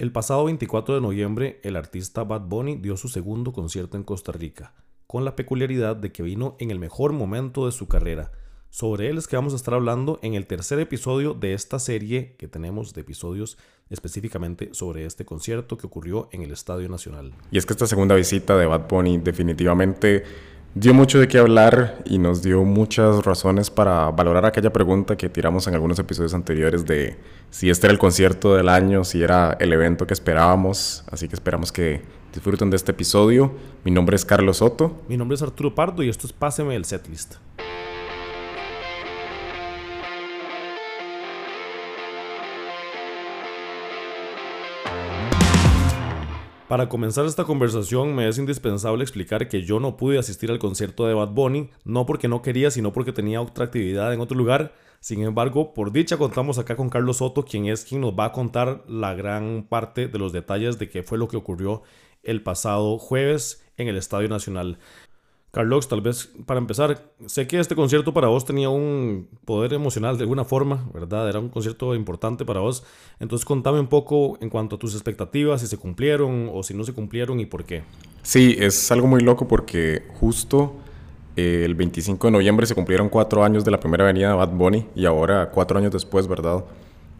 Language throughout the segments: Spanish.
El pasado 24 de noviembre, el artista Bad Bunny dio su segundo concierto en Costa Rica, con la peculiaridad de que vino en el mejor momento de su carrera. Sobre él es que vamos a estar hablando en el tercer episodio de esta serie que tenemos de episodios específicamente sobre este concierto que ocurrió en el Estadio Nacional. Y es que esta segunda visita de Bad Bunny definitivamente dio mucho de qué hablar y nos dio muchas razones para valorar aquella pregunta que tiramos en algunos episodios anteriores de si este era el concierto del año, si era el evento que esperábamos. Así que esperamos que disfruten de este episodio. Mi nombre es Carlos Soto. Mi nombre es Arturo Pardo y esto es Páseme el Setlist. Para comenzar esta conversación me es indispensable explicar que yo no pude asistir al concierto de Bad Bunny, no porque no quería, sino porque tenía otra actividad en otro lugar. Sin embargo, por dicha contamos acá con Carlos Soto, quien es quien nos va a contar la gran parte de los detalles de qué fue lo que ocurrió el pasado jueves en el Estadio Nacional. Carlos, tal vez para empezar, sé que este concierto para vos tenía un poder emocional de alguna forma, ¿verdad? Era un concierto importante para vos. Entonces contame un poco en cuanto a tus expectativas, si se cumplieron o si no se cumplieron y por qué. Sí, es algo muy loco porque justo eh, el 25 de noviembre se cumplieron cuatro años de la primera venida de Bad Bunny y ahora, cuatro años después, ¿verdad?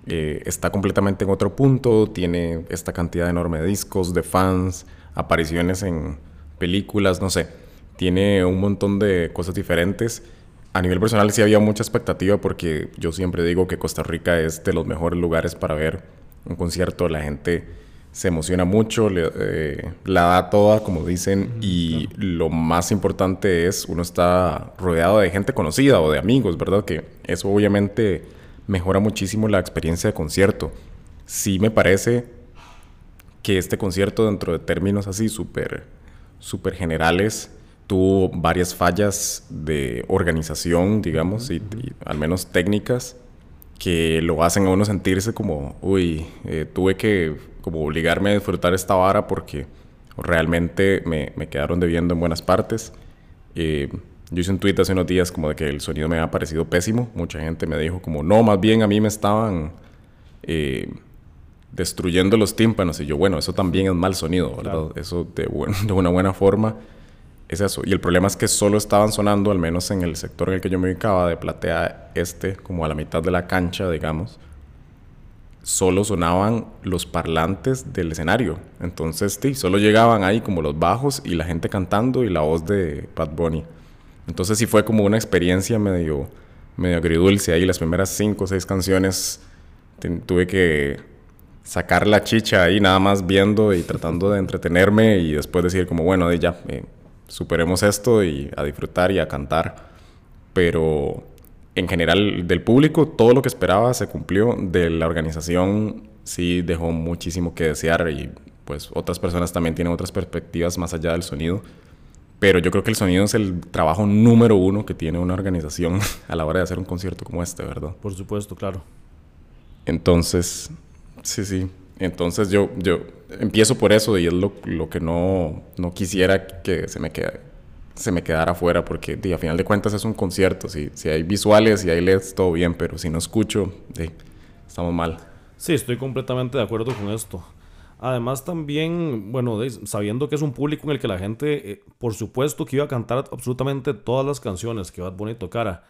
Eh, está completamente en otro punto, tiene esta cantidad enorme de discos, de fans, apariciones en películas, no sé tiene un montón de cosas diferentes. A nivel personal sí había mucha expectativa porque yo siempre digo que Costa Rica es de los mejores lugares para ver un concierto. La gente se emociona mucho, eh, la da toda, como dicen, y lo más importante es uno está rodeado de gente conocida o de amigos, ¿verdad? Que eso obviamente mejora muchísimo la experiencia de concierto. Sí me parece que este concierto dentro de términos así súper súper generales tuvo varias fallas de organización, digamos, y, al menos técnicas, que lo hacen a uno sentirse como, uy, eh, tuve que como obligarme a disfrutar esta vara porque realmente me, me quedaron debiendo en buenas partes. Eh, yo hice un tweet hace unos días como de que el sonido me había parecido pésimo. Mucha gente me dijo como, no, más bien a mí me estaban eh, destruyendo los tímpanos. Y yo, bueno, eso también es mal sonido, ¿verdad? Eso de, de una buena forma Y el problema es que solo estaban sonando, al menos en el sector en el que yo me ubicaba, de platea este, como a la mitad de la cancha, digamos, solo sonaban los parlantes del escenario. Entonces, sí, solo llegaban ahí como los bajos y la gente cantando y la voz de Pat Bunny. Entonces sí fue como una experiencia medio, medio agridulce. Ahí las primeras cinco o seis canciones tuve que sacar la chicha ahí nada más viendo y tratando de entretenerme y después decir como, bueno, ya, eh, superemos esto y a disfrutar y a cantar. Pero en general del público todo lo que esperaba se cumplió. De la organización sí dejó muchísimo que desear y pues otras personas también tienen otras perspectivas más allá del sonido. Pero yo creo que el sonido es el trabajo número uno que tiene una organización a la hora de hacer un concierto como este, ¿verdad? Por supuesto, claro. Entonces, sí, sí. Entonces yo, yo empiezo por eso y es lo, lo que no, no, quisiera que se me, quede, se me quedara fuera porque a final de cuentas es un concierto. Si, si hay visuales y hay LEDs, todo bien, pero si no escucho, estamos mal. Sí, estoy completamente de acuerdo con esto. Además también, bueno, sabiendo que es un público en el que la gente, eh, por supuesto que iba a cantar absolutamente todas las canciones que Bad Bunny tocara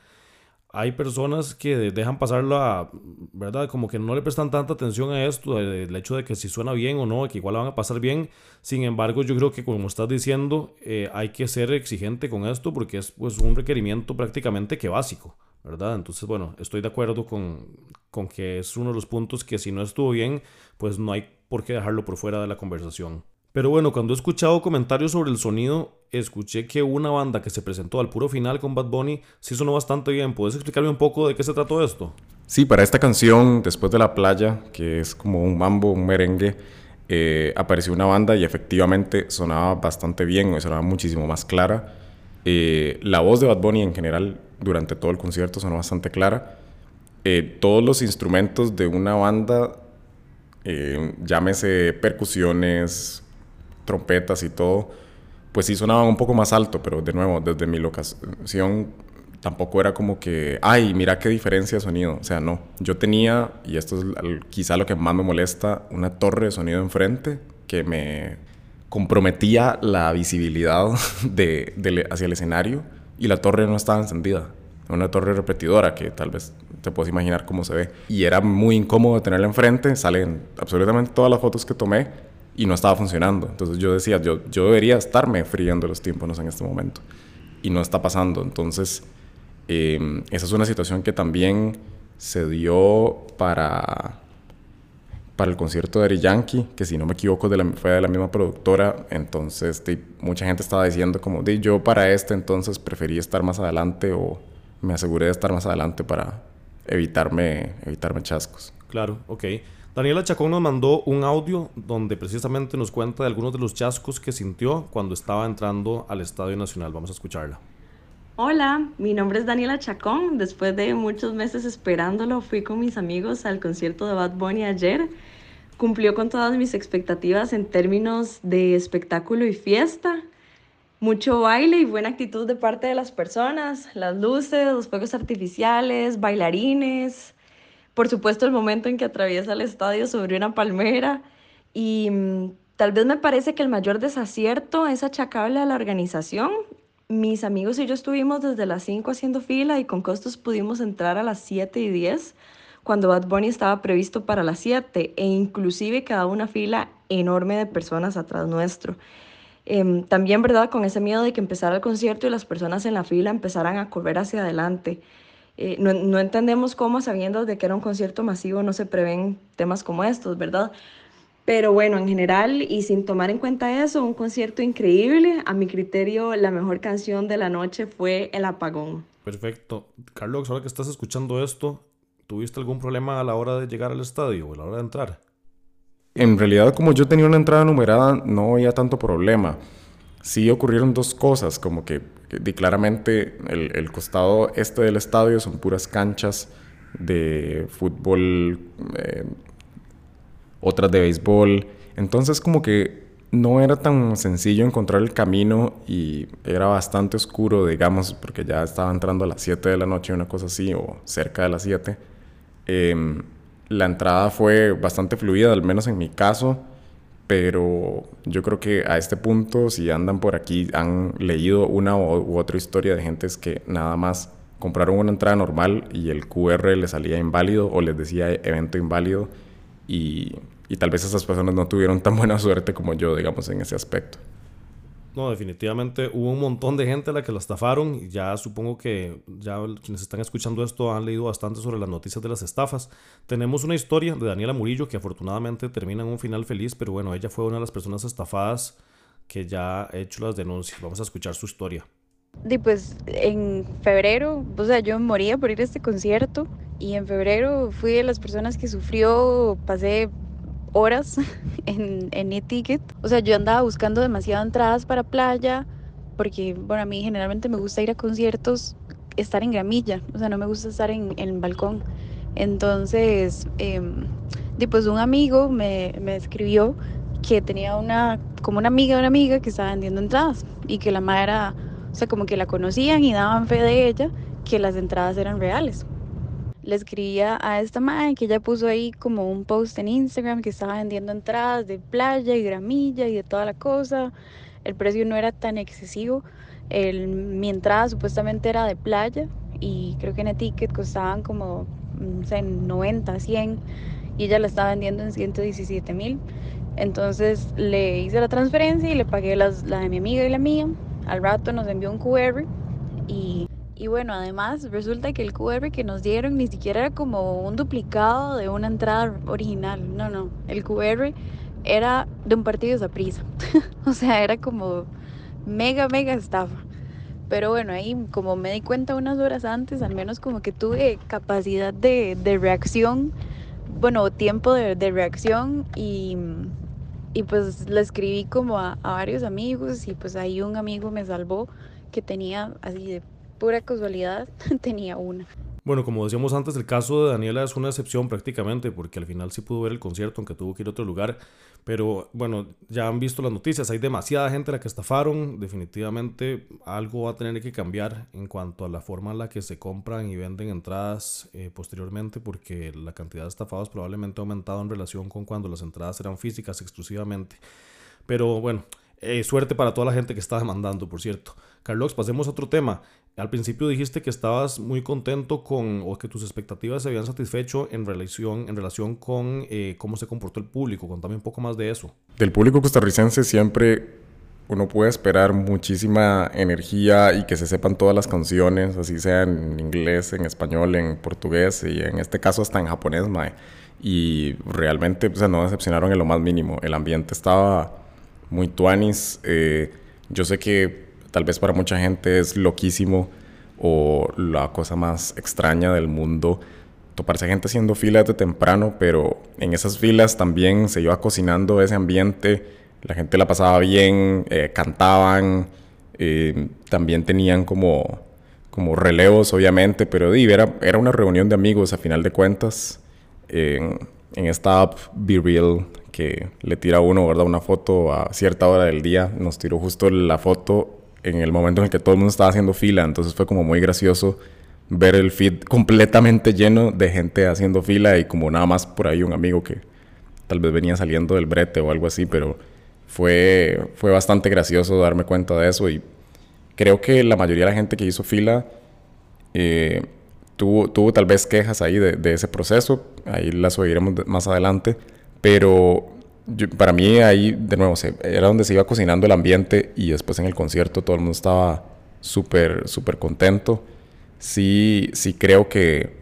hay personas que dejan pasar la, ¿verdad? Como que no le prestan tanta atención a esto, el hecho de que si suena bien o no, que igual la van a pasar bien. Sin embargo, yo creo que como estás diciendo, eh, hay que ser exigente con esto porque es pues un requerimiento prácticamente que básico, ¿verdad? Entonces, bueno, estoy de acuerdo con, con que es uno de los puntos que si no estuvo bien, pues no hay por qué dejarlo por fuera de la conversación. Pero bueno, cuando he escuchado comentarios sobre el sonido, escuché que una banda que se presentó al puro final con Bad Bunny sí sonó bastante bien. ¿Puedes explicarme un poco de qué se trató esto? Sí, para esta canción, Después de la playa, que es como un mambo, un merengue, eh, apareció una banda y efectivamente sonaba bastante bien, sonaba muchísimo más clara. Eh, la voz de Bad Bunny en general durante todo el concierto sonó bastante clara. Eh, todos los instrumentos de una banda, llámese percusiones, trompetas y todo, pues sí sonaban un poco más alto, pero de nuevo, desde mi locación tampoco era como que, ay, mira qué diferencia de sonido. O sea, no. Yo tenía, y esto es quizá lo que más me molesta, una torre de sonido enfrente que me comprometía la visibilidad de, hacia el escenario y la torre no estaba encendida. Una torre repetidora que tal vez te puedes imaginar cómo se ve. Y era muy incómodo tenerla enfrente. Salen absolutamente todas las fotos que tomé y no estaba funcionando. Entonces yo decía, yo, yo debería estarme friendo los tímpanos en este momento. Y no está pasando. Entonces, em, esa es una situación que también se dio para, para el concierto de Ari Yankee, que si no me equivoco de la, fue de la misma productora. Entonces, mucha gente estaba diciendo como, de, yo para este entonces preferí estar más adelante o me aseguré de estar más adelante para evitarme, evitarme chascos. Claro, ok. Daniela Chacón nos mandó un audio donde precisamente nos cuenta de algunos de los chascos que sintió cuando estaba entrando al Estadio Nacional. Vamos a escucharla. Hola, mi nombre es Daniela Chacón. Después de muchos meses esperándolo, fui con mis amigos al concierto de Bad Bunny ayer. Cumplió con todas mis expectativas en términos de espectáculo y fiesta. Mucho baile y buena actitud de parte de las personas, las luces, los fuegos artificiales, bailarines, por supuesto, el momento en que atraviesa el estadio sobre una palmera. Y mm, tal vez me parece que el mayor desacierto es achacable a la organización. Mis amigos y yo estuvimos desde las 5 haciendo fila y con costos pudimos entrar a las 7 y 10 cuando Bad Bunny estaba previsto para las 7 e inclusive quedaba una fila enorme de personas atrás nuestro. Em, también, ¿verdad? Con ese miedo de que empezara el concierto y las personas en la fila empezaran a correr hacia adelante. Eh, no, entendemos cómo, sabiendo de que era un concierto masivo, no se prevén temas como estos, ¿verdad? Pero bueno, en general y sin tomar en cuenta eso, un concierto increíble. A mi criterio, la mejor canción de la noche fue El Apagón. Perfecto. Carlos, ahora que estás escuchando esto, ¿tuviste algún problema a la hora de llegar al estadio o a la hora de entrar? En realidad, como yo tenía una entrada numerada, no había tanto problema. Sí ocurrieron dos cosas, como que y claramente el, costado este del estadio son puras canchas de fútbol, eh, otras de béisbol. Entonces como que no era tan sencillo encontrar el camino y era bastante oscuro, digamos, porque ya estaba entrando a las 7 de la noche, una cosa así, o cerca de las 7. Em, la entrada fue bastante fluida, al menos en mi caso pero yo creo que a este punto, si andan por aquí, han leído una u otra historia de gentes que nada más compraron una entrada normal y el QR les salía inválido o les decía evento inválido y, y tal vez esas personas no tuvieron tan buena suerte como yo, digamos, en ese aspecto. No, definitivamente hubo un montón de gente a la que la estafaron y ya supongo que ya quienes están escuchando esto han leído bastante sobre las noticias de las estafas. Tenemos una historia de Daniela Murillo que afortunadamente termina en un final feliz, pero bueno, ella fue una de las personas estafadas que ya ha hecho las denuncias. Vamos a escuchar su historia. Y pues en febrero, o sea, yo moría por ir a este concierto y en febrero fui de las personas que sufrió, pasé horas en, en e-ticket. O sea, yo andaba buscando demasiado entradas para playa, porque, bueno, a mí generalmente me gusta ir a conciertos, estar en gramilla, o sea, no me gusta estar en, el balcón. Entonces, eh, pues un amigo me, me escribió que tenía una, como una amiga de una amiga que estaba vendiendo entradas y que la madre era, o sea, como que la conocían y daban fe de ella que las entradas eran reales le escribía a esta madre que ella puso ahí como un post en Instagram que estaba vendiendo entradas de playa y gramilla y de toda la cosa. El precio no era tan excesivo. El, mi entrada supuestamente era de playa y creo que en ticket costaban como no sé, 90, 100 y ella la estaba vendiendo en 117 mil. Entonces le hice la transferencia y le pagué las, la de mi amiga y la mía. Al rato nos envió un QR y y bueno, además resulta que el QR que nos dieron ni siquiera era como un duplicado de una entrada original. No, no. El QR era de un partido de prisa. o sea, era como mega, mega estafa. Pero bueno, ahí como me di cuenta unas horas antes, al menos como que tuve capacidad de, de reacción, bueno, tiempo de, reacción y, y, pues le escribí como a, a varios amigos y pues ahí un amigo me salvó que tenía así de pura casualidad tenía una. Bueno, como decíamos antes, el caso de Daniela es una excepción prácticamente, porque al final sí pudo ver el concierto, aunque tuvo que ir a otro lugar. Pero bueno, ya han visto las noticias, hay demasiada gente a la que estafaron. Definitivamente algo va a tener que cambiar en cuanto a la forma en la que se compran y venden entradas eh, posteriormente, porque la cantidad de estafados probablemente ha aumentado en relación con cuando las entradas eran físicas exclusivamente. Pero bueno, eh, suerte para toda la gente que está demandando, por cierto. Carlos, pasemos a otro tema. Al principio dijiste que estabas muy contento con, o que tus expectativas se habían satisfecho en relación, en relación con eh, cómo se comportó el público. Contame un poco más de eso. Del público costarricense siempre uno puede esperar muchísima energía y que se sepan todas las canciones, así sea en inglés, en español, en portugués y en este caso hasta en japonés, mae. Y realmente pues, no decepcionaron en lo más mínimo. El ambiente estaba muy tuanis. Eh, yo sé que tal vez para mucha gente es loquísimo o la cosa más extraña del mundo toparse gente haciendo filas de temprano, pero en esas filas también se iba cocinando ese ambiente, la gente la pasaba bien, eh, cantaban, eh, también tenían como, como relevos obviamente, pero era, era una reunión de amigos a final de cuentas en, esta app Be Real que le tira uno, ¿verdad? Una foto a cierta hora del día, nos tiró justo la foto en el momento en el que todo el mundo estaba haciendo fila, entonces fue como muy gracioso ver el feed completamente lleno de gente haciendo fila y como nada más por ahí un amigo que tal vez venía saliendo del brete o algo así, pero fue, fue bastante gracioso darme cuenta de eso y creo que la mayoría de la gente que hizo fila eh, tuvo, tuvo tal vez quejas ahí de, de ese proceso, ahí las oiremos más adelante, pero para mí ahí, de nuevo, era donde se iba cocinando el ambiente y después en el concierto todo el mundo estaba súper, súper contento. Sí, sí creo que,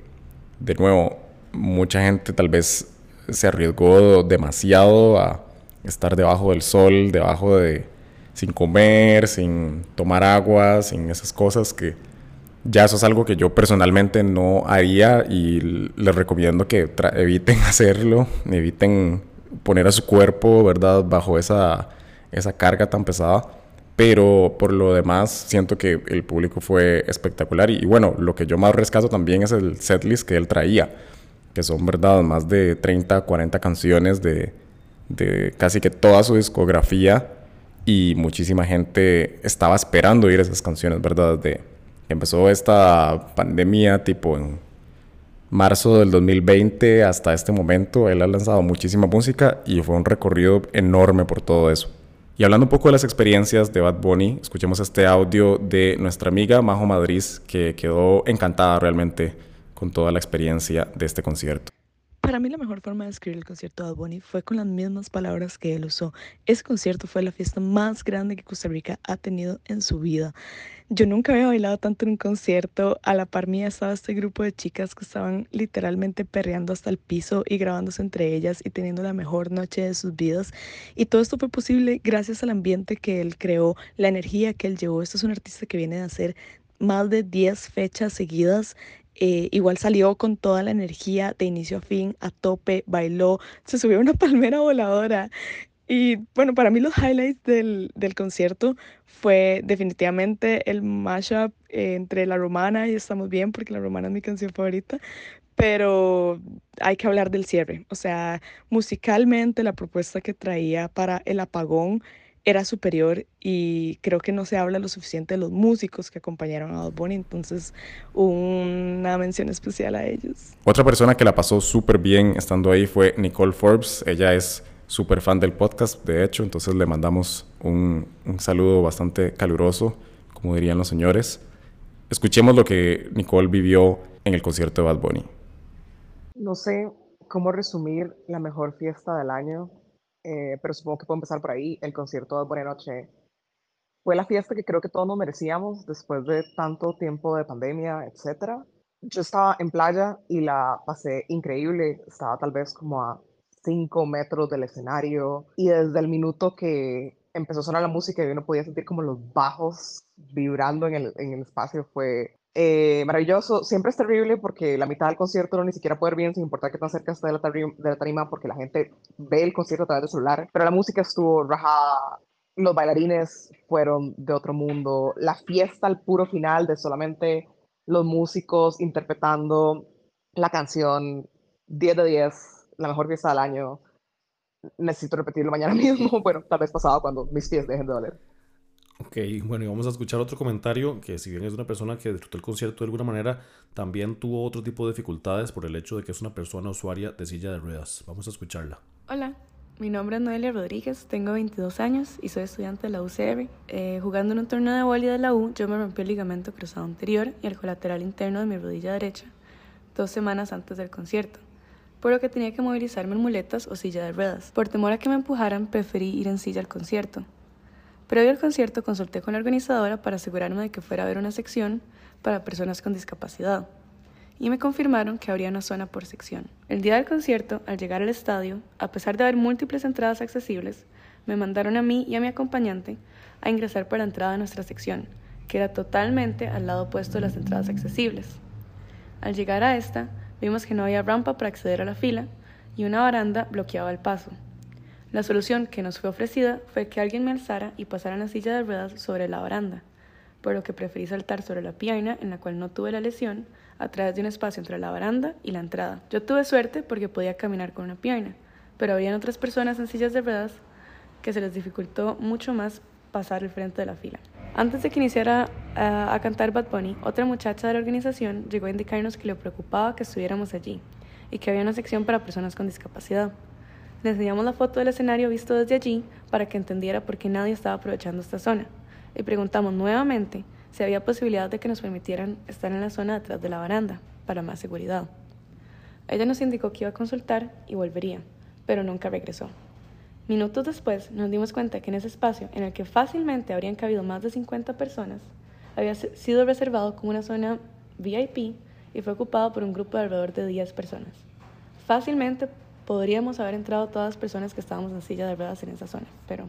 de nuevo, mucha gente tal vez se arriesgó demasiado a estar debajo del sol, debajo de, sin comer, sin tomar agua, sin esas cosas que ya eso es algo que yo personalmente no haría y les recomiendo que eviten hacerlo, eviten poner a su cuerpo, ¿verdad?, bajo esa, esa carga tan pesada. Pero por lo demás, siento que el público fue espectacular. Y, bueno, lo que yo más rescato también es el setlist que él traía, que son, ¿verdad?, más de 30, 40 canciones de, de casi que toda su discografía. Y muchísima gente estaba esperando oír esas canciones, ¿verdad? De, empezó esta pandemia tipo en marzo del 2020 hasta este momento, él ha lanzado muchísima música y fue un recorrido enorme por todo eso. Y hablando un poco de las experiencias de Bad Bunny, escuchemos este audio de nuestra amiga Majo Madrid, que quedó encantada realmente con toda la experiencia de este concierto. Para mí la mejor forma de escribir el concierto de Bad Bunny fue con las mismas palabras que él usó. Ese concierto fue la fiesta más grande que Costa Rica ha tenido en su vida. Yo nunca había bailado tanto en un concierto. A la par mía estaba este grupo de chicas que estaban literalmente perreando hasta el piso y grabándose entre ellas y teniendo la mejor noche de sus vidas. Y todo esto fue posible gracias al ambiente que él creó, la energía que él llevó. Este es un artista que viene de hacer más de 10 fechas seguidas eh, igual salió con toda la energía de inicio a fin, a tope, bailó, se subió a una palmera voladora. Y bueno, para mí los highlights del, del concierto fue definitivamente el mashup entre La Romana y Estamos Bien, porque La Romana es mi canción favorita, pero hay que hablar del cierre. O sea, musicalmente la propuesta que traía para El Apagón era superior y creo que no se habla lo suficiente de los músicos que acompañaron a Bad Bunny, entonces una mención especial a ellos. Otra persona que la pasó súper bien estando ahí fue Nicole Forbes, ella es súper fan del podcast, de hecho, entonces le mandamos un, un saludo bastante caluroso, como dirían los señores. Escuchemos lo que Nicole vivió en el concierto de Bad Bunny. No sé cómo resumir la mejor fiesta del año eh, pero supongo que puedo empezar por ahí. El concierto de Buena Noche fue la fiesta que creo que todos nos merecíamos después de tanto tiempo de pandemia, etc. Yo estaba en playa y la pasé increíble. Estaba tal vez como a 5 metros del escenario y desde el minuto que empezó a sonar la música y uno podía sentir como los bajos vibrando en el, en el espacio fue eh, maravilloso. Siempre es terrible porque la mitad del concierto no ni siquiera puede ver bien sin importar que tan cerca esté de la, tarima, de la porque la gente ve el concierto a través del celular. Pero la música estuvo rajada, los bailarines fueron de otro mundo, la fiesta al puro final de solamente los músicos interpretando la canción 10 de 10, la mejor fiesta del año. Necesito repetirlo mañana mismo, bueno, tal vez pasado cuando mis pies dejen de doler. Ok, bueno, y vamos a escuchar otro comentario que si bien es una persona que disfrutó el concierto de alguna manera, también tuvo otro tipo de dificultades por el hecho de que es una persona usuaria de silla de ruedas. Vamos a escucharla. Hola, mi nombre es Noelia Rodríguez, tengo 22 años y soy estudiante de la UCR. Eh, jugando en un torneo de boli de la U, yo me rompí el ligamento cruzado anterior y el colateral interno de mi rodilla derecha dos semanas antes del concierto, por lo que tenía que movilizarme en muletas o silla de ruedas. Por temor a que me empujaran, preferí ir en silla al concierto. Previo al concierto consulté con la organizadora para asegurarme de que fuera a haber una sección para personas con discapacidad y me confirmaron que habría una zona por sección. El día del concierto, al llegar al estadio, a pesar de haber múltiples entradas accesibles, me mandaron a mí y a mi acompañante a ingresar por la entrada de nuestra sección, que era totalmente al lado opuesto de las entradas accesibles. Al llegar a esta, vimos que no había rampa para acceder a la fila y una baranda bloqueaba el paso. La solución que nos fue ofrecida fue que alguien me alzara y pasara en la silla de ruedas sobre la baranda, por lo que preferí saltar sobre la pierna en la cual no tuve la lesión a través de un espacio entre la baranda y la entrada. Yo tuve suerte porque podía caminar con una pierna, pero habían otras personas en sillas de ruedas que se les dificultó mucho más pasar el frente de la fila. Antes de que iniciara a, a cantar Bad Bunny, otra muchacha de la organización llegó a indicarnos que le preocupaba que estuviéramos allí y que había una sección para personas con discapacidad. Le enseñamos la foto del escenario visto desde allí para que entendiera por qué nadie estaba aprovechando esta zona. Y preguntamos nuevamente si había posibilidad de que nos permitieran estar en la zona detrás de la baranda, para más seguridad. Ella nos indicó que iba a consultar y volvería, pero nunca regresó. Minutos después nos dimos cuenta que en ese espacio, en el que fácilmente habrían cabido más de 50 personas, había sido reservado como una zona VIP y fue ocupado por un grupo de alrededor de 10 personas. Fácilmente podríamos haber entrado todas las personas que estábamos en silla de ruedas en esa zona, pero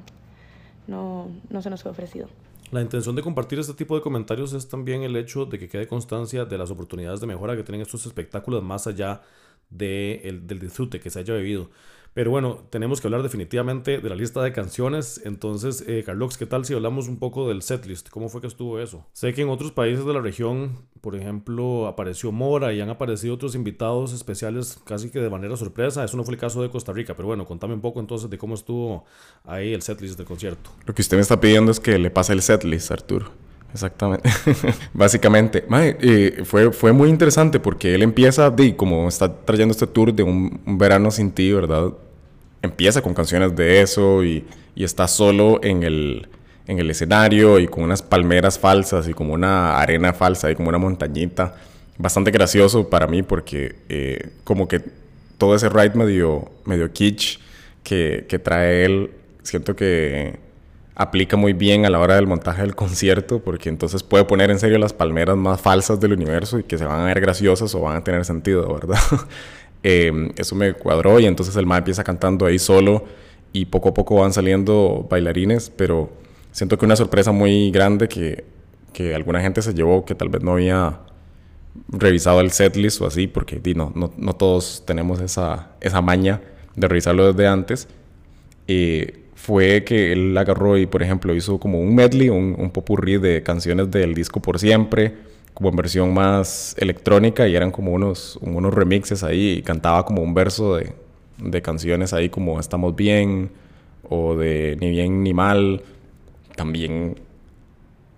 no, no se nos fue ofrecido. La intención de compartir este tipo de comentarios es también el hecho de que quede constancia de las oportunidades de mejora que tienen estos espectáculos más allá de el, del disfrute que se haya vivido. Pero bueno, tenemos que hablar definitivamente de la lista de canciones. Entonces, eh, Carlos, ¿qué tal si hablamos un poco del setlist? ¿Cómo fue que estuvo eso? Sé que en otros países de la región, por ejemplo, apareció Mora y han aparecido otros invitados especiales casi que de manera sorpresa. Eso no fue el caso de Costa Rica, pero bueno, contame un poco entonces de cómo estuvo ahí el setlist del concierto. Lo que usted me está pidiendo es que le pase el setlist, Arturo. Exactamente. Básicamente, eh, fue, fue muy interesante porque él empieza, de, como está trayendo este tour de un, verano sin ti, ¿verdad? Empieza con canciones de eso y, y, está solo en el, en el escenario y con unas palmeras falsas y como una arena falsa y como una montañita. Bastante gracioso para mí porque eh, como que todo ese ride medio, medio kitsch que, que trae él, siento que aplica muy bien a la hora del montaje del concierto, porque entonces puede poner en serio las palmeras más falsas del universo y que se van a ver graciosas o van a tener sentido, ¿verdad? Em, eso me cuadró y entonces el ma empieza cantando ahí solo y poco a poco van saliendo bailarines, pero siento que una sorpresa muy grande que, que alguna gente se llevó que tal vez no había revisado el setlist o así, porque no, no, no todos tenemos esa, esa maña de revisarlo desde antes. Eh, fue que él agarró y, por ejemplo, hizo como un medley, un, un popurrí de canciones del disco Por Siempre, como en versión más electrónica y eran como unos, unos remixes ahí y cantaba como un verso de, de canciones ahí como Estamos Bien o de Ni Bien Ni Mal. También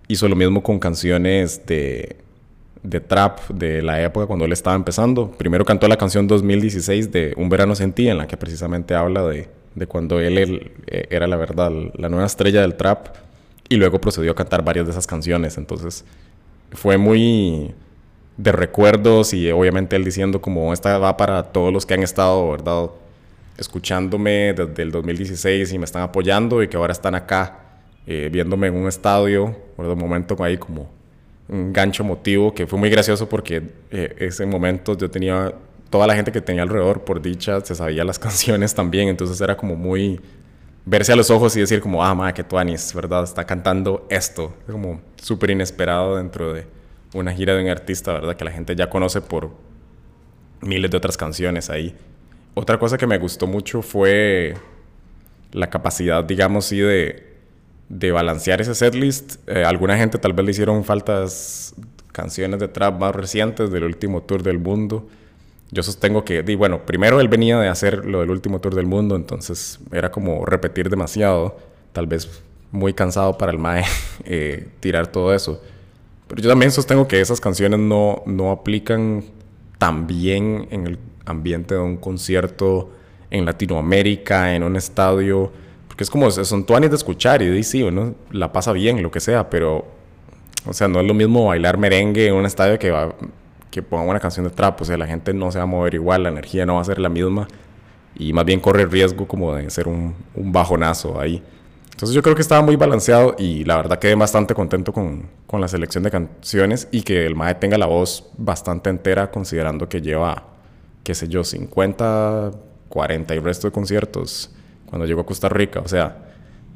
hizo lo mismo con canciones de, de trap de la época cuando él estaba empezando. Primero cantó la canción 2016 de Un Verano Sentí, en la que precisamente habla de de cuando él, eh, era la verdad la nueva estrella del trap y luego procedió a cantar varias de esas canciones. Entonces fue muy de recuerdos y obviamente él diciendo como esta va para todos los que han estado, ¿verdad? Escuchándome desde el 2016 y me están apoyando y que ahora están acá eh, viéndome en un estadio, por un momento ahí como un gancho motivo que fue muy gracioso porque eh, ese momento yo tenía toda la gente que tenía alrededor, por dicha, se sabía las canciones también, entonces era como muy verse a los ojos y decir como, ah, madre, que Tuanis, ¿verdad? Está cantando esto, como súper inesperado dentro de una gira de un artista, ¿verdad? Que la gente ya conoce por miles de otras canciones ahí. Otra cosa que me gustó mucho fue la capacidad, digamos, sí, de, de balancear ese setlist. Eh, alguna gente tal vez le hicieron faltas canciones de trap más recientes del último tour del mundo. Yo sostengo que, y bueno, primero él venía de hacer lo del último tour del mundo, entonces era como repetir demasiado, tal vez muy cansado para el Mae eh, tirar todo eso. Pero yo también sostengo que esas canciones no, no aplican tan bien en el ambiente de un concierto en Latinoamérica, en un estadio, porque es como, son tuanes de escuchar y de sí, uno la pasa bien, lo que sea, pero, o sea, no es lo mismo bailar merengue en un estadio que, va, que ponga una canción de trap, o sea, la gente no se va a mover igual, la energía no va a ser la misma y más bien corre el riesgo como de ser un, un bajonazo ahí. Entonces yo creo que estaba muy balanceado y la verdad quedé bastante contento con, con la selección de canciones y que el Mae tenga la voz bastante entera considerando que lleva, qué sé yo, 50, 40 y resto de conciertos cuando llegó a Costa Rica. O sea,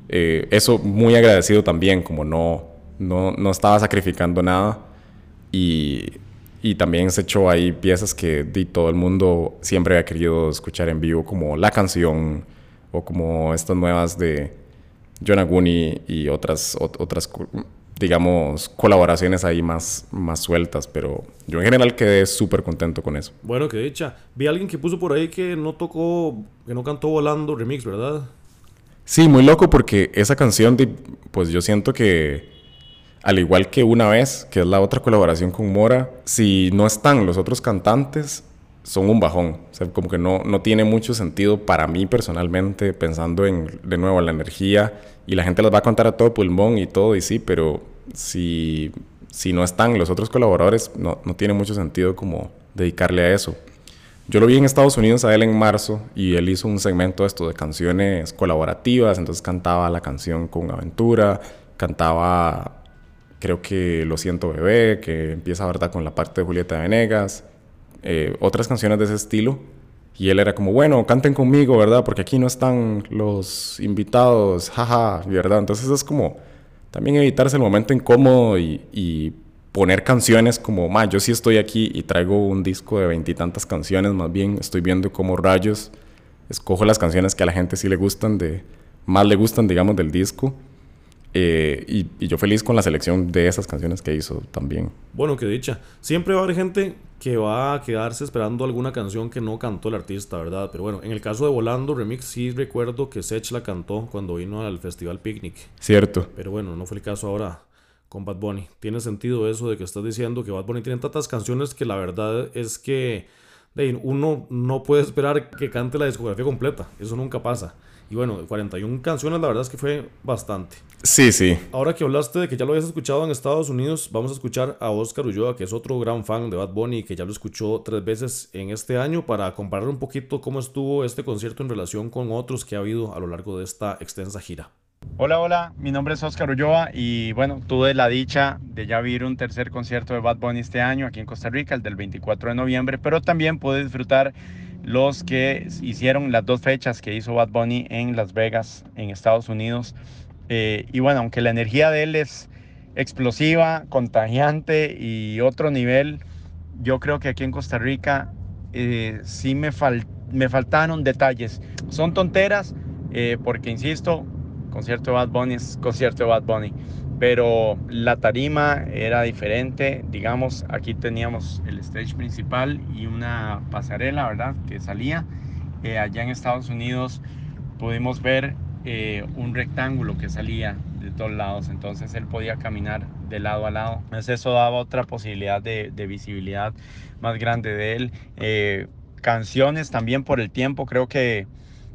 eh, eso muy agradecido también, como no, no, no estaba sacrificando nada y, y, también se echó ahí piezas que di, todo el mundo siempre ha querido escuchar en vivo, como la canción o como estas nuevas de John Aguni y otras, otras digamos, colaboraciones ahí más, más sueltas, pero yo en general quedé súper contento con eso. Bueno, qué dicha. Vi a alguien que puso por ahí que no tocó, que no cantó Volando remix, ¿verdad? Sí, muy loco porque esa canción, pues yo siento que, al igual que una vez, que es la otra colaboración con Mora, si no están los otros cantantes, son un bajón. O sea, como que no, no tiene mucho sentido para mí personalmente, pensando en, de nuevo, la energía y la gente las va a contar a todo pulmón y todo, y sí, pero si, si no están los otros colaboradores, no, no tiene mucho sentido como dedicarle a eso. Yo lo vi en Estados Unidos a él en marzo y él hizo un segmento de esto de canciones colaborativas, entonces cantaba la canción con Aventura, cantaba creo que Lo siento bebé, que empieza verdad con la parte de Julieta Venegas, eh, otras canciones de ese estilo y él era como, bueno, canten conmigo, ¿verdad? Porque aquí no están los invitados, jaja, ¿verdad? Entonces es como también evitarse el momento incómodo y, y poner canciones como, ma, yo sí estoy aquí y traigo un disco de veintitantas canciones, más bien estoy viendo cómo rayos escojo las canciones que a la gente sí le gustan, de, más le gustan, digamos, del disco eh, y, yo feliz con la selección de esas canciones que hizo también. Bueno, qué dicha. Siempre va a haber gente que va a quedarse esperando alguna canción que no cantó el artista, ¿verdad? Pero bueno, en el caso de Volando Remix sí recuerdo que Sech la cantó cuando vino al Festival Picnic. Cierto. Pero bueno, no fue el caso ahora con Bad Bunny. Tiene sentido eso de que estás diciendo que Bad Bunny tiene tantas canciones que la verdad es que uno no puede esperar que cante la discografía completa. Eso nunca pasa. Y bueno, 41 canciones, la verdad es que fue bastante. Sí, sí. Ahora que hablaste de que ya lo habías escuchado en Estados Unidos, vamos a escuchar a Oscar Ulloa, que es otro gran fan de Bad Bunny, que ya lo escuchó tres veces en este año, para comparar un poquito cómo estuvo este concierto en relación con otros que ha habido a lo largo de esta extensa gira. Hola, hola, mi nombre es Oscar Ulloa y bueno, tuve la dicha de ya vivir un tercer concierto de Bad Bunny este año aquí en Costa Rica, el del 24 de noviembre, pero también pude disfrutar los que hicieron las dos fechas que hizo Bad Bunny en Las Vegas, en Estados Unidos. Eh, y bueno, aunque la energía de él es explosiva, contagiante y otro nivel, yo creo que aquí en Costa Rica eh, sí me, me faltaron detalles. Son tonteras, eh, porque insisto, concierto de Bad Bunny es concierto de Bad Bunny pero la tarima era diferente. Digamos, aquí teníamos el stage principal y una pasarela, ¿verdad? Que salía. Eh, allá en Estados Unidos pudimos ver eh, un rectángulo que salía de todos lados, entonces él podía caminar de lado a lado. Entonces eso daba otra posibilidad de, visibilidad más grande de él. Eh, canciones también por el tiempo, creo que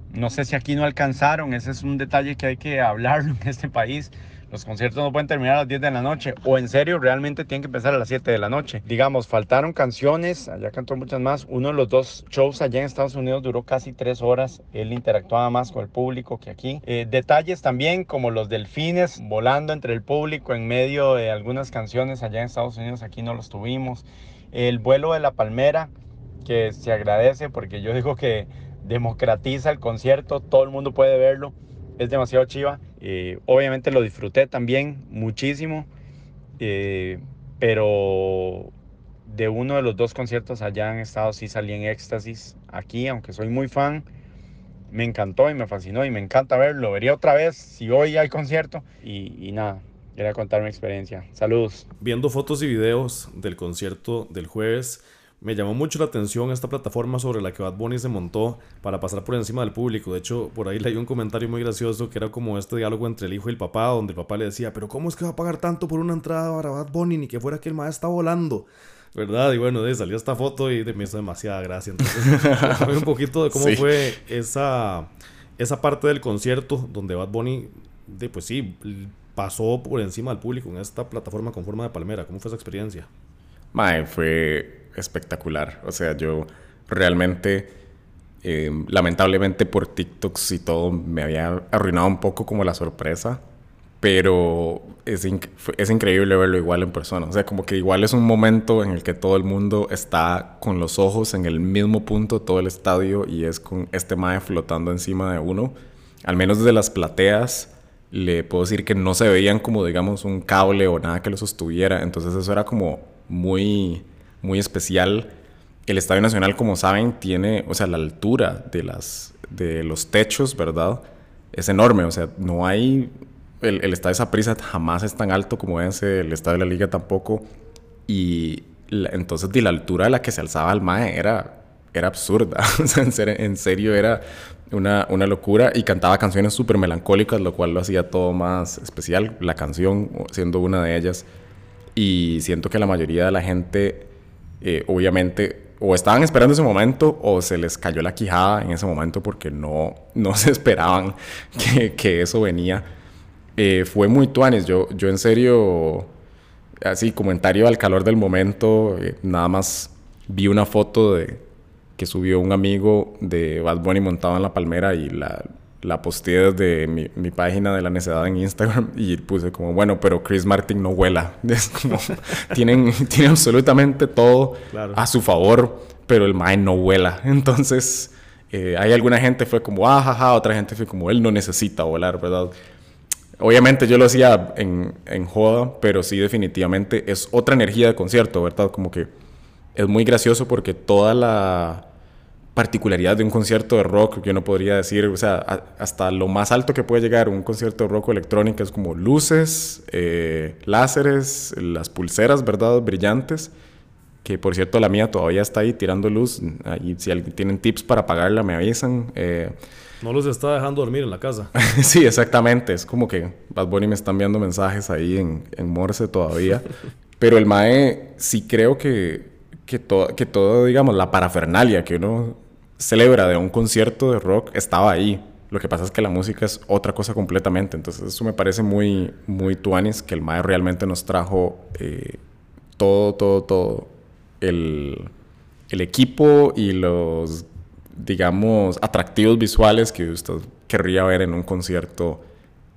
no sé si aquí no alcanzaron, ese es un detalle que hay que hablar en este país los conciertos no pueden terminar a las 10 de la noche o en serio realmente tienen que empezar a las 7 de la noche. Digamos, faltaron canciones, allá cantó muchas más. Uno de los dos shows allá en Estados Unidos duró casi 3 horas. Él interactuaba más con el público que aquí. Eh, detalles también como los delfines volando entre el público en medio de algunas canciones allá en Estados Unidos, aquí no los tuvimos. El vuelo de la palmera, que se agradece porque yo digo que democratiza el concierto, todo el mundo puede verlo es demasiado chiva. Eh, obviamente lo disfruté también muchísimo, eh, pero de uno de los dos conciertos allá en Estados sí salí en éxtasis. Aquí, aunque soy muy fan, me encantó y me fascinó y me encanta verlo. Vería otra vez si hoy hay concierto y, nada. quería contar mi experiencia. Saludos. Viendo fotos y videos del concierto del jueves, me llamó mucho la atención esta plataforma sobre la que Bad Bunny se montó para pasar por encima del público. De hecho, por ahí leí un comentario muy gracioso que era como este diálogo entre el hijo y el papá, donde el papá le decía, pero ¿cómo es que va a pagar tanto por una entrada para Bad Bunny? Ni que fuera que el maestro está volando. ¿Verdad? Y bueno, de, salió esta foto y me hizo demasiada gracia. Entonces, un poquito de cómo fue esa, esa parte del concierto donde Bad Bunny, de, pues sí, pasó por encima del público en esta plataforma con forma de palmera. ¿Cómo fue esa experiencia? Mae, fue espectacular. O sea, yo realmente, em, lamentablemente por TikToks y todo, me había arruinado un poco como la sorpresa pero es, es, increíble verlo igual en persona. O sea, como que igual es un momento en el que todo el mundo está con los ojos en el mismo punto, todo el estadio, y es con este mae flotando encima de uno. Al menos desde las plateas, le puedo decir que no se veían como, digamos, un cable o nada que lo sostuviera. Entonces eso era como muy, muy especial. El Estadio Nacional, como saben, tiene, o sea, la altura de, las, de los techos, ¿verdad? Es enorme, o sea, no hay el, el estadio Saprissa jamás es tan alto como ese, el estadio de la liga tampoco. Y entonces de la altura a la que se alzaba el MAE era, era absurda. en, serio, era una, una, locura. Y cantaba canciones súper melancólicas, lo cual lo hacía todo más especial. La canción siendo una de ellas. Y siento que la mayoría de la gente, eh, obviamente, o estaban esperando ese momento o se les cayó la quijada en ese momento porque no, no se esperaban que, que eso venía. Eh, fue muy tuanes. Yo, yo en serio, así, comentario al calor del momento, eh, nada más vi una foto de que subió un amigo de Bad Bunny montado en la palmera y la, la posteé desde mi, mi, página de la necedad en Instagram y puse como, bueno, pero Chris Martin no vuela. Es como, tienen, tienen absolutamente todo a su favor, pero el Mae no vuela. Entonces, eh, hay alguna gente fue como, ah, jaja, otra gente fue como, él no necesita volar, ¿verdad? Obviamente yo lo hacía en, en joda, pero sí definitivamente es otra energía de concierto, ¿verdad? Como que es muy gracioso porque toda la particularidad de un concierto de rock, yo no podría decir, o sea, hasta lo más alto que puede llegar un concierto de rock o electrónica es como luces, eh, láseres, las pulseras, ¿verdad? Brillantes, que por cierto la mía todavía está ahí tirando luz, ahí si alguien tienen tips para apagarla me avisan. Eh, no los está dejando dormir en la casa. sí, exactamente. Es como que Bad Bunny me están enviando mensajes ahí en, en Morse todavía. Pero el Mae sí creo que, que, que todo, digamos, la parafernalia que uno celebra de un concierto de rock estaba ahí. Lo que pasa es que la música es otra cosa completamente. Entonces eso me parece muy, muy tuanis que el Mae realmente nos trajo eh, todo, todo, todo. El, el equipo y los digamos, atractivos visuales que usted querría ver en un concierto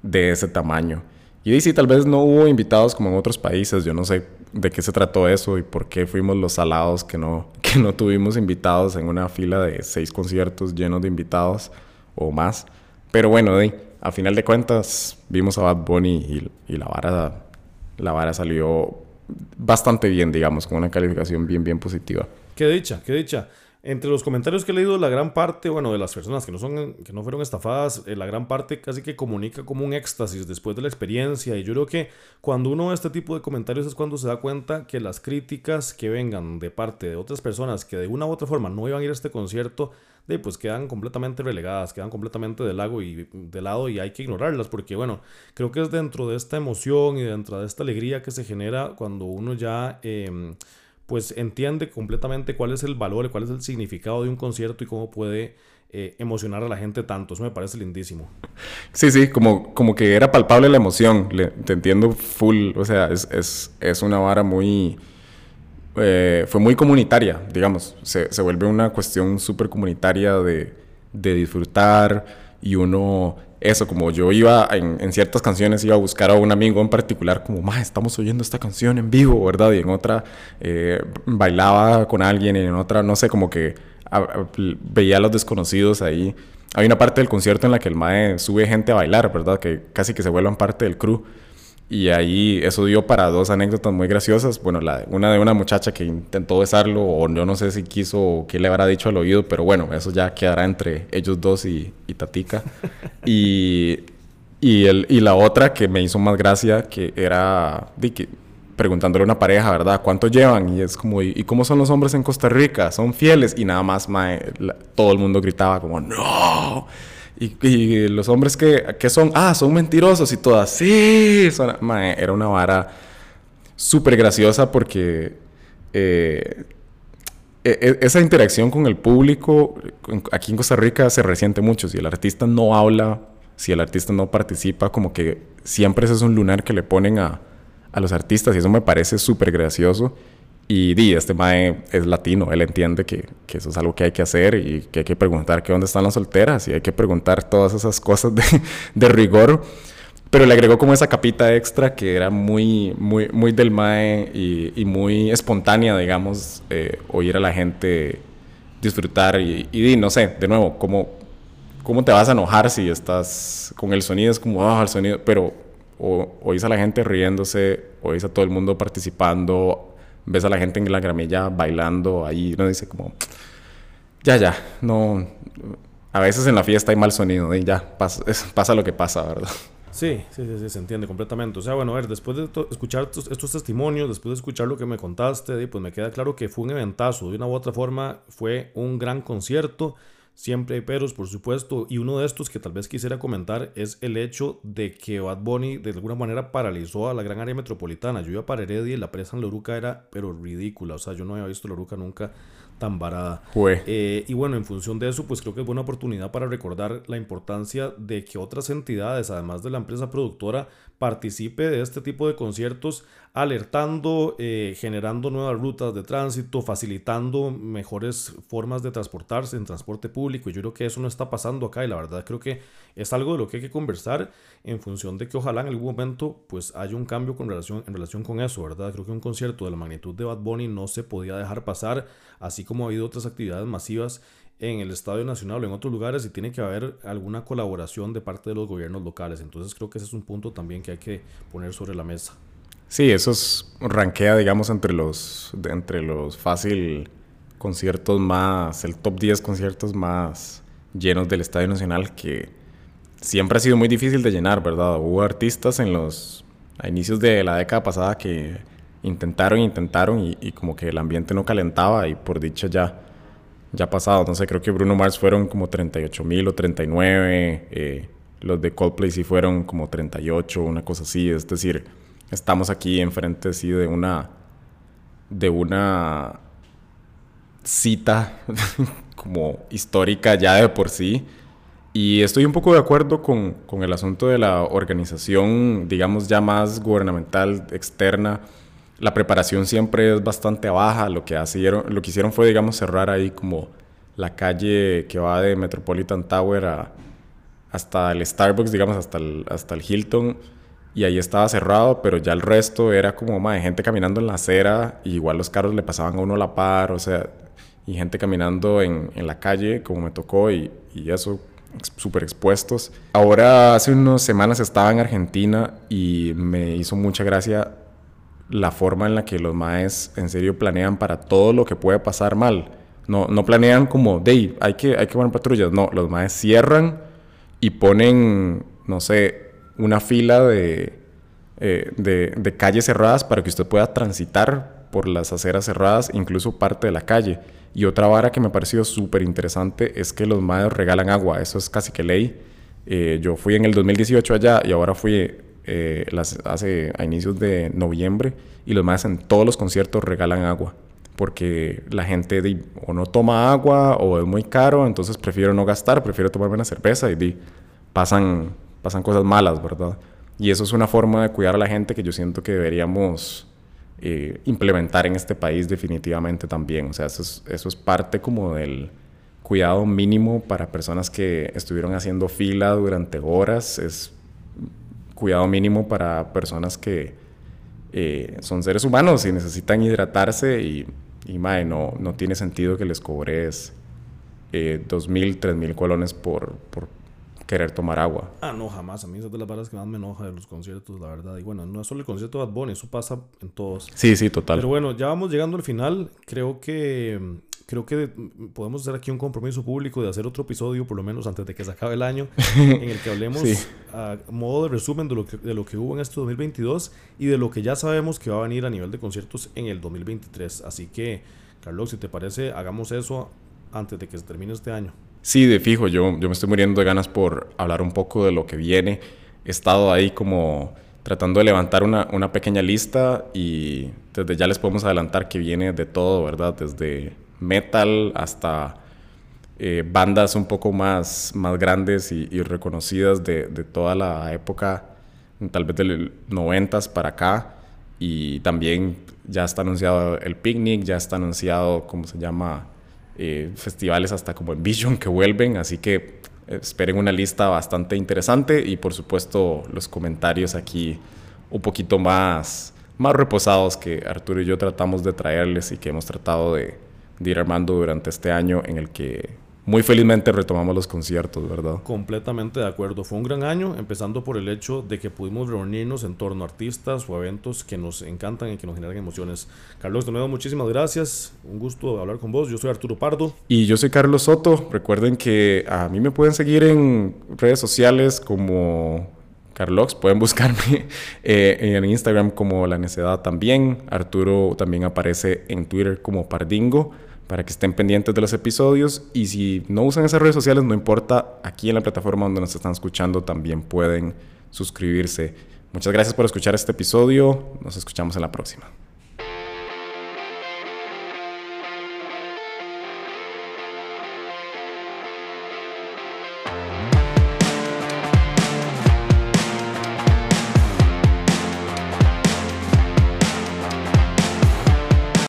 de ese tamaño. Y sí, tal vez no hubo invitados como en otros países, yo no sé de qué se trató eso y por qué fuimos los salados que no, que no tuvimos invitados en una fila de seis conciertos llenos de invitados o más. Pero bueno, a final de cuentas vimos a Bad Bunny y, y la, vara, la vara salió bastante bien, digamos, con una calificación bien, bien positiva. Qué dicha, qué dicha. Entre los comentarios que he leído, la gran parte, bueno, de las personas que no, son, que no fueron estafadas, eh, la gran parte casi que comunica como un éxtasis después de la experiencia. Y yo creo que cuando uno ve este tipo de comentarios es cuando se da cuenta que las críticas que vengan de parte de otras personas que de una u otra forma no iban a ir a este concierto, de, pues quedan completamente relegadas, quedan completamente del lago y de lado y hay que ignorarlas porque bueno, creo que es dentro de esta emoción y dentro de esta alegría que se genera cuando uno ya... Eh, pues entiende completamente cuál es el valor, cuál es el significado de un concierto y cómo puede eh, emocionar a la gente tanto. Eso me parece lindísimo. Sí, sí, como, como que era palpable la emoción. te entiendo full. O sea, es, es, es una vara muy... Eh, fue muy comunitaria, digamos. Se, se vuelve una cuestión súper comunitaria de, de disfrutar y uno eso, como yo iba en, ciertas canciones, iba a buscar a un amigo en particular, como, más estamos oyendo esta canción en vivo, ¿verdad? Y en otra eh, bailaba con alguien, y en otra, no sé, como que veía a los desconocidos ahí. Hay una parte del concierto en la que el Mae sube gente a bailar, ¿verdad? Que casi que se vuelvan parte del crew. Y ahí eso dio para dos anécdotas muy graciosas. Bueno, la, una de una muchacha que intentó besarlo, o yo no sé si quiso o qué le habrá dicho al oído, pero bueno, eso ya quedará entre ellos dos y, y Tatica. y, Y, el, y la otra que me hizo más gracia, que era de que, preguntándole a una pareja, ¿verdad? ¿Cuánto llevan? Y es como, ¿y, cómo son los hombres en Costa Rica? ¿Son fieles? Y nada más, todo el mundo gritaba como, ¡No! Y, los hombres que, que, son, ah, son mentirosos y todas, sí. era una vara súper graciosa porque eh, e, e, esa interacción con el público aquí en Costa Rica se resiente mucho. Si el artista no habla si el artista no participa, como que siempre ese es un lunar que le ponen a, a los artistas y eso me parece súper gracioso. Y di, este mae es latino, él entiende que, que, eso es algo que hay que hacer y que hay que preguntar que dónde están las solteras y hay que preguntar todas esas cosas de, de rigor. Pero le agregó como esa capita extra que era muy, muy, muy del mae y, muy espontánea, digamos, eh, oír a la gente disfrutar y, y di, no sé, de nuevo, como ¿cómo te vas a enojar si estás con el sonido? Es como, ah, el sonido, pero o, oís a la gente riéndose, oís a todo el mundo participando, ves a la gente en la gramilla bailando, ahí uno dice como, ya, ya, no, a veces en la fiesta hay mal sonido y ya, pasa, pasa lo que pasa, ¿verdad? Sí, sí, sí, se entiende completamente. O sea, bueno, a ver, después de escuchar estos, testimonios, después de escuchar lo que me contaste, pues me queda claro que fue un eventazo. De una u otra forma, fue un gran concierto. Siempre hay peros, por supuesto, y uno de estos que tal vez quisiera comentar es el hecho de que Bad Bunny de alguna manera paralizó a la gran área metropolitana. Yo iba para Heredia y la presa en Loruca era pero ridícula, o sea, yo no había visto Loruca nunca tan varada. Eh, y bueno, en función de eso, pues creo que es buena oportunidad para recordar la importancia de que otras entidades, además de la empresa productora, participe de este tipo de conciertos, alertando, eh, generando nuevas rutas de tránsito, facilitando mejores formas de transportarse en transporte público. Yo creo que eso no está pasando acá y la verdad creo que es algo de lo que hay que conversar en función de que ojalá en algún momento pues haya un cambio con relación, en relación con eso, ¿verdad? Creo que un concierto de la magnitud de Bad Bunny no se podía dejar pasar, así como ha habido otras actividades masivas en el Estadio Nacional o en otros lugares y tiene que haber alguna colaboración de parte de los gobiernos locales. Entonces creo que ese es un punto también que hay que poner sobre la mesa. Sí, eso es rankea, digamos, entre los, entre los fácil conciertos más, el top 10 conciertos más llenos del Estadio Nacional que siempre ha sido muy difícil de llenar, ¿verdad? Hubo artistas en los, a inicios de la década pasada que intentaron, intentaron y, como que el ambiente no calentaba y por dicha ya ya pasado. No creo que Bruno Mars fueron como 38 mil o 39. Eh, los de Coldplay sí fueron como 38, una cosa así. Es decir, estamos aquí enfrente sí de una de una cita como histórica ya de por sí. Y estoy un poco de acuerdo con, con, el asunto de la organización, digamos, ya más gubernamental, externa, la preparación siempre es bastante baja. Lo que, hicieron, lo que hicieron fue, digamos, cerrar ahí como la calle que va de Metropolitan Tower a, hasta el Starbucks, digamos, hasta el, hasta el Hilton. Y ahí estaba cerrado, pero ya el resto era como más de gente caminando en la acera. Y igual los carros le pasaban a uno a la par, o sea, y gente caminando en, en la calle, como me tocó, y, y eso súper expuestos. Ahora, hace unas semanas estaba en Argentina y me hizo mucha gracia la forma en la que los maes en serio planean para todo lo que puede pasar mal. No, no planean como, de hay que, hay que poner patrullas. No, los maes cierran y ponen, no sé, una fila de, eh, de, de, calles cerradas para que usted pueda transitar por las aceras cerradas, incluso parte de la calle. Y otra vara que me ha parecido súper interesante es que los maes regalan agua. Eso es casi que ley. Eh, yo fui en el 2018 allá y ahora fui eh, las, hace a inicios de noviembre y los más en todos los conciertos regalan agua porque la gente o no toma agua o es muy caro, entonces prefiero no gastar, prefiero tomarme una cerveza y pasan, pasan cosas malas, ¿verdad? Y eso es una forma de cuidar a la gente que yo siento que deberíamos eh, implementar en este país definitivamente también. O sea, eso es, parte como del cuidado mínimo para personas que estuvieron haciendo fila durante horas. Es cuidado mínimo para personas que eh, son seres humanos y necesitan hidratarse y, y no, no tiene sentido que les cobres eh, dos mil, tres mil colones por, por querer tomar agua. Ah, no, jamás. A mí es de las palabras que más me enoja de los conciertos, la verdad. Y bueno, no es solo el concierto de Bad Bunny, eso pasa en todos. Sí, sí, total. Pero bueno, ya vamos llegando al final. Creo que creo que podemos hacer aquí un compromiso público de hacer otro episodio, por lo menos antes de que se acabe el año, en el que hablemos a modo de resumen de lo, que, de lo que hubo en este 2022 y de lo que ya sabemos que va a venir a nivel de conciertos en el 2023. Así que, Carlos, si te parece, hagamos eso antes de que se termine este año. Sí, de fijo, yo, yo me estoy muriendo de ganas por hablar un poco de lo que viene. He estado ahí como tratando de levantar una, una pequeña lista y desde ya les podemos adelantar que viene de todo, ¿verdad? Desde metal hasta eh, bandas un poco más, más grandes y, reconocidas de, de, toda la época, tal vez del 90 para acá. Y también ya está anunciado el picnic, ya está anunciado, ¿cómo se llama? Eh, festivales hasta como en Vision que vuelven, así que esperen una lista bastante interesante y por supuesto los comentarios aquí un poquito más, más reposados que Arturo y yo tratamos de traerles y que hemos tratado de, de ir armando durante este año en el que muy felizmente retomamos los conciertos, ¿verdad? Completamente de acuerdo. Fue un gran año, empezando por el hecho de que pudimos reunirnos en torno a artistas o eventos que nos encantan y que nos generan emociones. Carlos, de nuevo, muchísimas gracias. Un gusto hablar con vos. Yo soy Arturo Pardo. Y yo soy Carlos Soto. Recuerden que a mí me pueden seguir en redes sociales como Carlos, pueden buscarme eh, en Instagram como La Necedad también. Arturo también aparece en Twitter como Pardingo para que estén pendientes de los episodios y si no usan esas redes sociales, no importa, aquí en la plataforma donde nos están escuchando también pueden suscribirse. Muchas gracias por escuchar este episodio, nos escuchamos en la próxima.